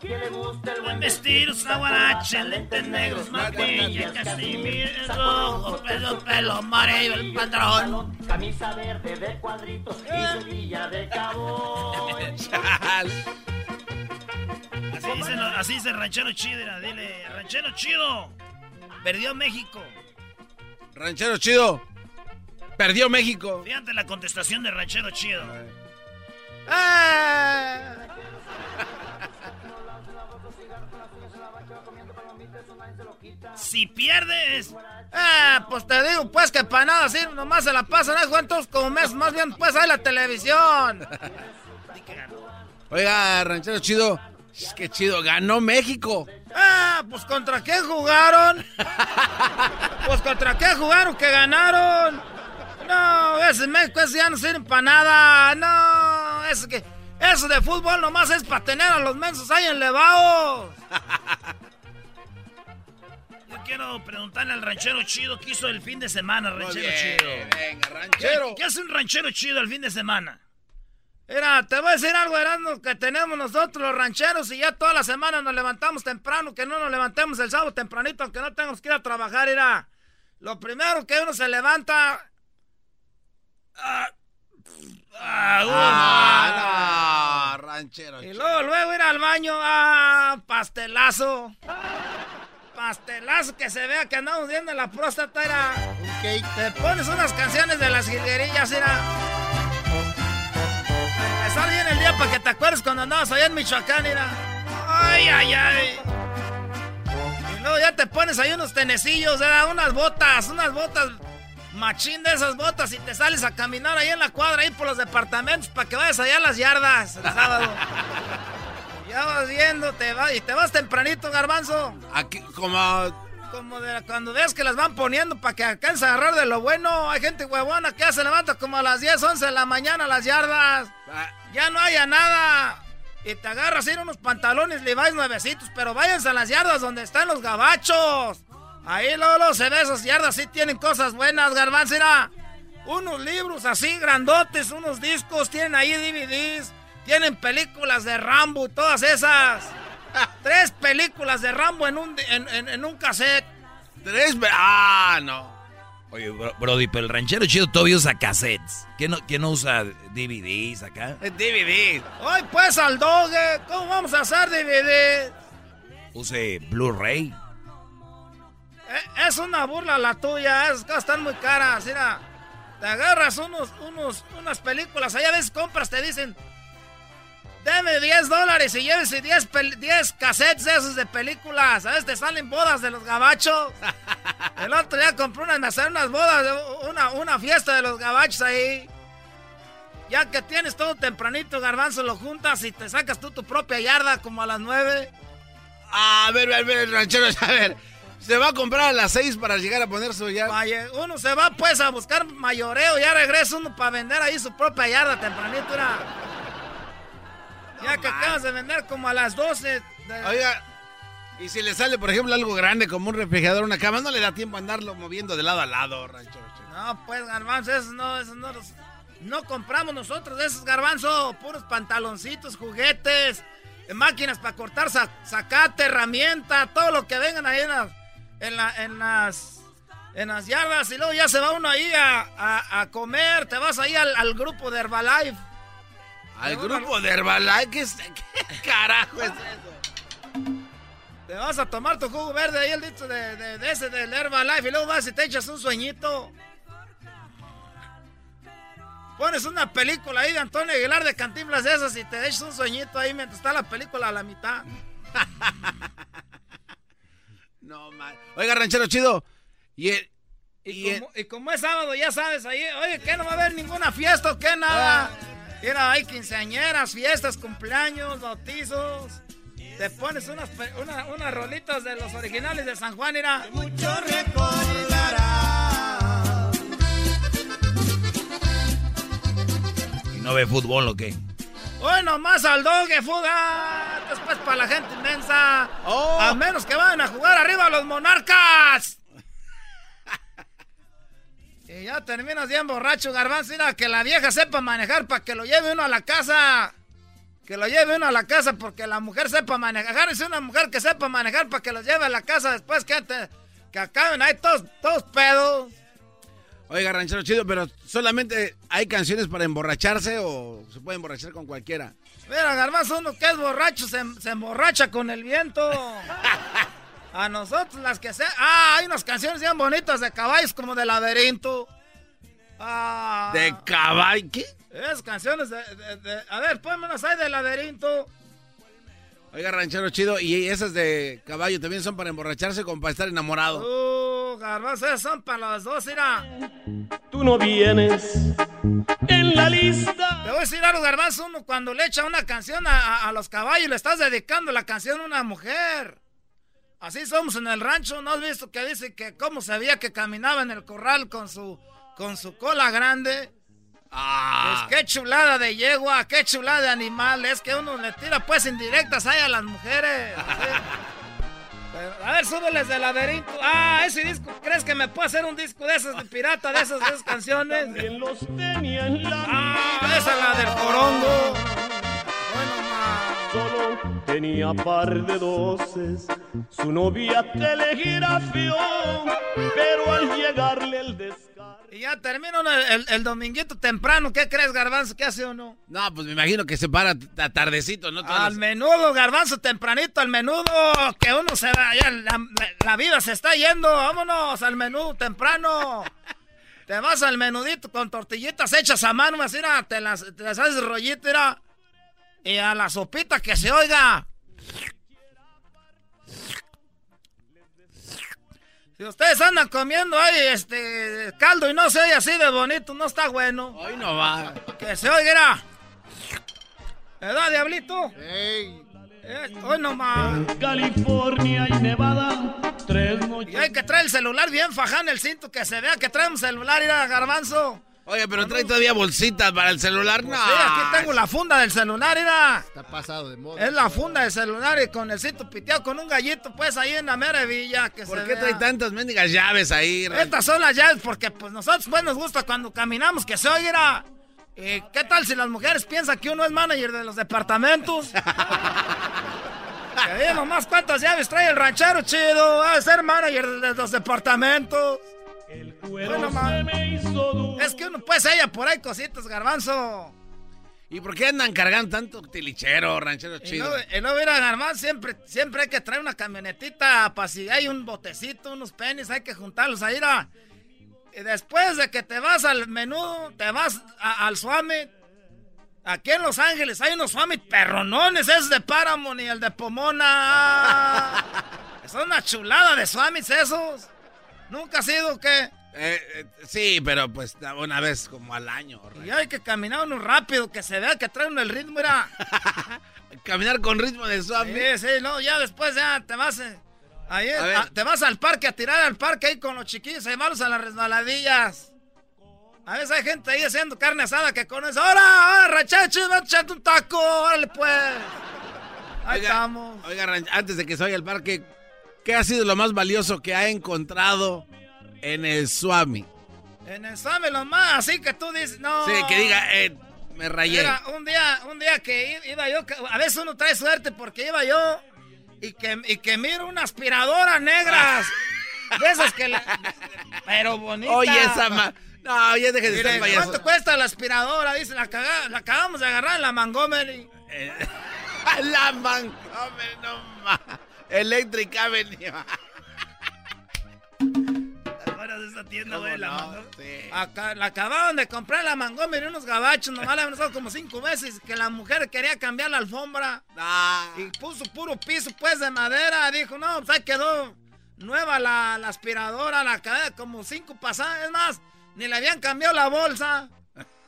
Que le gusta el buen vestir, guaracha, lentes negros, maquilla, casimiro, rojo, pelo, pelo, amarillo, el patrón. Camisa verde de cuadritos y rodilla de cabo. así dice, así dice Ranchero Chido, dile, Ranchero Chido, perdió México. Ranchero Chido, perdió México. Fíjate la contestación de Ranchero Chido. ¡Ah! Si pierdes. Ah, pues te digo, pues que para nada, así nomás se la pasan, ¿no? ¿Cuántos como mes? Más bien, pues hay la televisión. Oiga, ranchero chido. Es que chido, ganó México. Ah, pues contra qué jugaron. pues contra qué jugaron que ganaron. No, ese México ese ya no sirve para nada. No, es que eso de fútbol nomás es para tener a los mensos ahí enlevados quiero preguntarle al ranchero chido qué hizo el fin de semana, ranchero chido. Venga, ranchero. ¿Qué, hace un ranchero chido el fin de semana? Mira, te voy a decir algo, Erasmo, que tenemos nosotros los rancheros y ya toda la semana nos levantamos temprano, que no nos levantemos el sábado tempranito, aunque no tengamos que ir a trabajar, era lo primero que uno se levanta... Ah, ah, no, ranchero. Y luego, luego ir al baño, ah, pastelazo pastelazo que se vea que andamos viendo la próstata, era. Okay. Te pones unas canciones de las jilguerillas, era. Empezar bien el día para que te acuerdes cuando andabas allá en Michoacán, era. Ay, ay, ay. Y luego ya te pones ahí unos tenecillos, era unas botas, unas botas machín de esas botas y te sales a caminar ahí en la cuadra, ahí por los departamentos, para que vayas allá a las yardas el sábado. Ya vas viendo, te vas, y te vas tempranito, garbanzo. Aquí, como... Como de cuando ves que las van poniendo para que alcance a agarrar de lo bueno. Hay gente huevona que ya se levanta como a las 10, 11 de la mañana las yardas. Ah. Ya no haya nada. Y te agarras ir unos pantalones Levi's nuevecitos, pero váyanse a las yardas donde están los gabachos. Ahí luego, se ve esas yardas, sí tienen cosas buenas, garbanzo. Mira, unos libros así grandotes, unos discos, tienen ahí DVDs. Tienen películas de Rambo todas esas. Tres películas de Rambo en un, en, un cassette. Tres. Ah, no. Oye, Brody, pero el ranchero chido todavía usa cassettes. ¿Quién no, quién no usa DVDs acá? DVDs. Ay, pues al doge. ¿Cómo vamos a hacer DVDs? Use Blu-ray. Eh, es una burla la tuya. Es, están muy caras. Mira, te agarras unos, unos, unas películas. Allá ves, compras, te dicen Deme 10 dólares y llévese 10, 10 cassettes esos de películas. ¿Sabes? Te salen bodas de los gabachos. El otro día compré unas, me salen unas bodas, una, una fiesta de los gabachos ahí. Ya que tienes todo tempranito, garbanzo, lo juntas y te sacas tú tu propia yarda como a las 9. A ver, a ver, ranchero, a ver. Se va a comprar a las 6 para llegar a poner su yarda. Uno se va pues a buscar mayoreo, ya regresa uno para vender ahí su propia yarda tempranito. Era... Ya que acabas de vender como a las 12. Oiga, y si le sale, por ejemplo, algo grande como un refrigerador, una cama, no le da tiempo a andarlo moviendo de lado a lado, rancho. No, pues, garbanzo, eso no, eso no, no compramos nosotros esos garbanzo, puros pantaloncitos, juguetes, máquinas para cortar sacate, herramienta, todo lo que vengan ahí en, en, las en las yardas y luego ya se va uno ahí a, a, comer, te vas ahí al, al grupo de Herbalife al grupo de Herbalife, ¿qué, carajo es eso? Te vas a tomar tu jugo verde ahí, el dicho de, de, ese del Herbalife, y luego vas y te echas un sueñito. Pones una película ahí de Antonio Aguilar de Cantinflas de esas y te echas un sueñito ahí mientras está la película a la mitad. no, mal. Oiga, ranchero chido. Y, y, como, es sábado, ya sabes, ahí, oye, que no va a haber ninguna fiesta o qué, nada. Ah. Mira, hay quinceañeras, fiestas, cumpleaños, bautizos. Te pones unas, unas rolitas de los originales de San Juan, mira. Mucho recordará. ve fútbol o qué? Hoy nomás al dogue, fuga. Después para la gente inmensa. Oh. A menos que vayan a jugar arriba los monarcas. Y ya terminas bien borracho, garbanzo. Mira, que la vieja sepa manejar para que lo lleve uno a la casa. Que lo lleve uno a la casa porque la mujer sepa manejar. Es una mujer que sepa manejar para que lo lleve a la casa después que, que acaben ahí todos, todos pedos. Oiga, ranchero chido, pero solamente hay canciones para emborracharse o se puede emborrachar con cualquiera. Mira, Garbanzo, uno que es borracho se, emborracha con el viento. A nosotros las que sea. Ah, hay unas canciones bien bonitas de caballos como de laberinto. Ah, ¿De caballo? ¿Qué? Es canciones de, A ver, pónmelas ahí de laberinto. Oiga, ranchero chido, y esas de caballo también son para emborracharse como para estar enamorado. Uh, garbanzo, esas son para los dos, mira. Tú no vienes en la lista. Te voy a decir algo, garbanzo, uno cuando le echa una canción a, los caballos, le estás dedicando la canción a una mujer. Así somos en el rancho, ¿no has visto que dice que cómo sabía que caminaba en el corral con su, con su cola grande? Ah. Pues qué chulada de yegua, qué chulada de animal. Es que uno le tira pues indirectas ahí a las mujeres. a ver, súbeles de laberinto. Ah, ese disco. ¿Crees que me puede hacer un disco de esos de pirata, de esas dos canciones? los tenía en la ah, esa es la del corongo. Tenía par de doces, su novia telegrafió, pero al llegarle el descargo... Y ya termina el, el, dominguito temprano, ¿qué crees, Garbanzo? ¿Qué hace uno? No, pues me imagino que se para a tardecito, ¿no? al menudo, Garbanzo, tempranito, al menudo, que uno se va, ya la, vida se está yendo, vámonos al menudo temprano. te vas al menudito con tortillitas hechas a mano, así, te las, te las haces rollito, mira y a la sopita que se oiga. Si ustedes andan comiendo ahí este caldo y no se oye así de bonito, no está bueno. Hoy no va. Que se oiga. ¿Verdad, diablito? Hey. Eh, hoy no más. California y Nevada, tres noches. Y hay que traer el celular bien faján el cinto, que se vea que trae un celular, ir a garbanzo. Oye, pero trae todavía bolsitas para el celular, no. Sí, aquí tengo la funda del celular, mira. Está pasado de moda. Es la funda del celular y con el cito piteado con un gallito, pues ahí en la mera villa. Que ¿Por qué trae tantas mendigas llaves ahí? Estas son las llaves porque pues nosotros pues nos gusta cuando caminamos que se oiga. ¿Y qué tal si las mujeres piensan que uno es manager de los departamentos? que nomás cuántas llaves trae el ranchero chido, a ser manager de los departamentos. El cuero se me hizo duro. Es que uno pues ella por ahí cositas, garbanzo. ¿Y por qué andan cargando tanto tilichero, ranchero chido? Y no, mira, garbanzo, siempre, siempre hay que traer una camionetita para si hay un botecito, unos penis, hay que juntarlos ahí. Y después de que te vas al menudo, te vas al suami. Aquí en Los Ángeles hay unos suami perronones, es de Paramount y el de Pomona. es una chulada de suamis esos. ¿Nunca ha sido que eh, eh, sí, pero pues una vez como al año. Y hay que caminar uno rápido, que se vea que traen el ritmo, mira. Caminar con ritmo de suave. Sí, sí, no, ya después ya te vas... Eh, ahí, te vas al parque a tirar al parque ahí con los chiquillos, a llevarlos a las resbaladillas. A veces hay gente ahí haciendo carne asada que con eso. ¡Ahora, ahora, rachachos, va a un taco! ¡Órale, pues! Ahí estamos. Oiga, antes de que se vaya al parque, ¿Qué ha sido lo más valioso que ha encontrado en el Swami? En el Swami lo más, así que tú dices, no. Sí, que diga, eh, me rayé. Un día, un día que iba yo, a veces uno trae suerte porque iba yo y que, y que miro una aspiradora negras. de esas que la, Pero bonita. Oye, esa ma... No, ya deje de estar payaso. ¿Cuánto cuesta la aspiradora? Dice, la, la acabamos de agarrar en la Montgomery. Eh, la Montgomery, no más. Electric Avenue. ¿Te de esa tienda, güey? la, Acá, la acababan de comprar la Montgomery unos gabachos, nomás la habían como cinco veces que la mujer quería cambiar la alfombra. Ah. Y puso puro piso, pues, de madera. Dijo, no, pues ahí quedó nueva la, aspiradora, la cadena, como cinco pasadas. Es más, ni le habían cambiado la bolsa.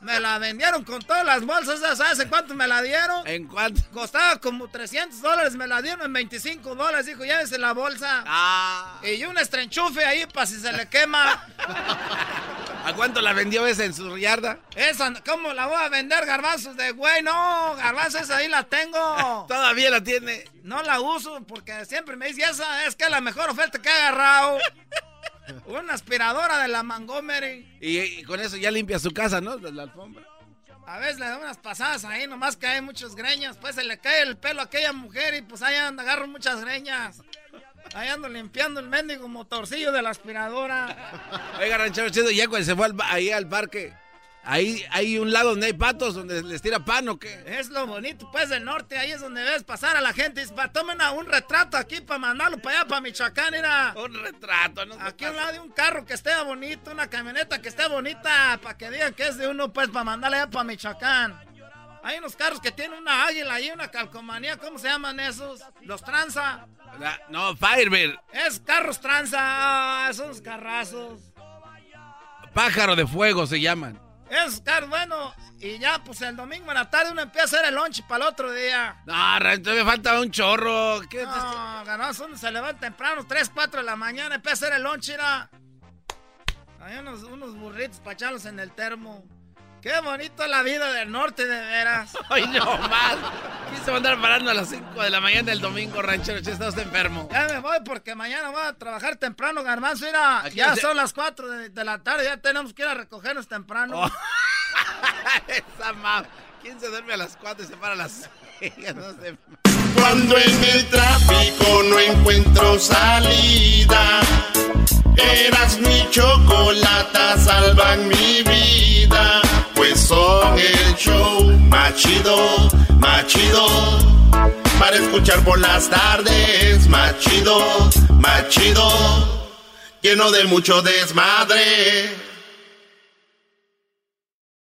Me la vendieron con todas las bolsas, ¿sabes en cuánto me la dieron? ¿En cuánto? Costaba como 300 dólares, me la dieron en 25 dólares, dijo, llévese la bolsa. Ah. Y un estrenchufe ahí para si se le quema. ¿A cuánto la vendió esa en su yarda? Esa, ¿cómo la voy a vender, garbanzos de güey? No, garbanzos ahí la tengo. Todavía la tiene. No la uso porque siempre me dice, esa es que es la mejor oferta que he agarrado. Una aspiradora de la Montgomery. Y, con eso ya limpia su casa, ¿no? De la alfombra. A veces le da unas pasadas ahí, nomás que hay muchos greñas. Pues se le cae el pelo a aquella mujer y pues ahí anda, agarro muchas greñas. Ahí ando limpiando el mendigo motorcillo de la aspiradora. Oiga, ranchero chido, ya cuando se fue ahí al parque, ahí hay un lado donde hay patos, donde les tira pan o qué. Es lo bonito, pues, del norte, ahí es donde ves pasar a la gente. Dice, tomen un retrato aquí para mandarlo para allá, para Michoacán, era. Un retrato, ¿no? Aquí a un lado de un carro que esté bonito, una camioneta que esté bonita, para que digan que es de uno, pues, para mandarle allá para Michoacán. Hay unos carros que tienen una águila y una calcomanía, ¿cómo se llaman esos? Los tranza no, Firebird. Es carros tranza, esos carrazos. Pájaro de fuego se llaman. Es carro, bueno, y ya, pues el domingo en la tarde uno empieza a hacer el lunch para el otro día. No, entonces me falta un chorro. ¿Qué no, ganó, uno se levanta temprano, 3, 4 de la mañana, empieza a hacer el lunch, era. Hay unos, unos burritos para echarlos en el termo. Qué bonito la vida del norte, de veras. Ay, no más. Quise andar parando a las 5 de la mañana del domingo, ranchero. Si estás enfermo. Ya me voy porque mañana voy a trabajar temprano, garbanzo. Mira, ya son las 4 de, la tarde. Ya tenemos que ir a recogernos temprano. Oh. Esa ma... ¿Quién se duerme a las 4 y se para a las 6? No sé. Cuando en el tráfico no encuentro salida, eras mi chocolata, salvan mi vida más chido, más chido. Para escuchar por las tardes, más chido, más chido. Lleno de mucho desmadre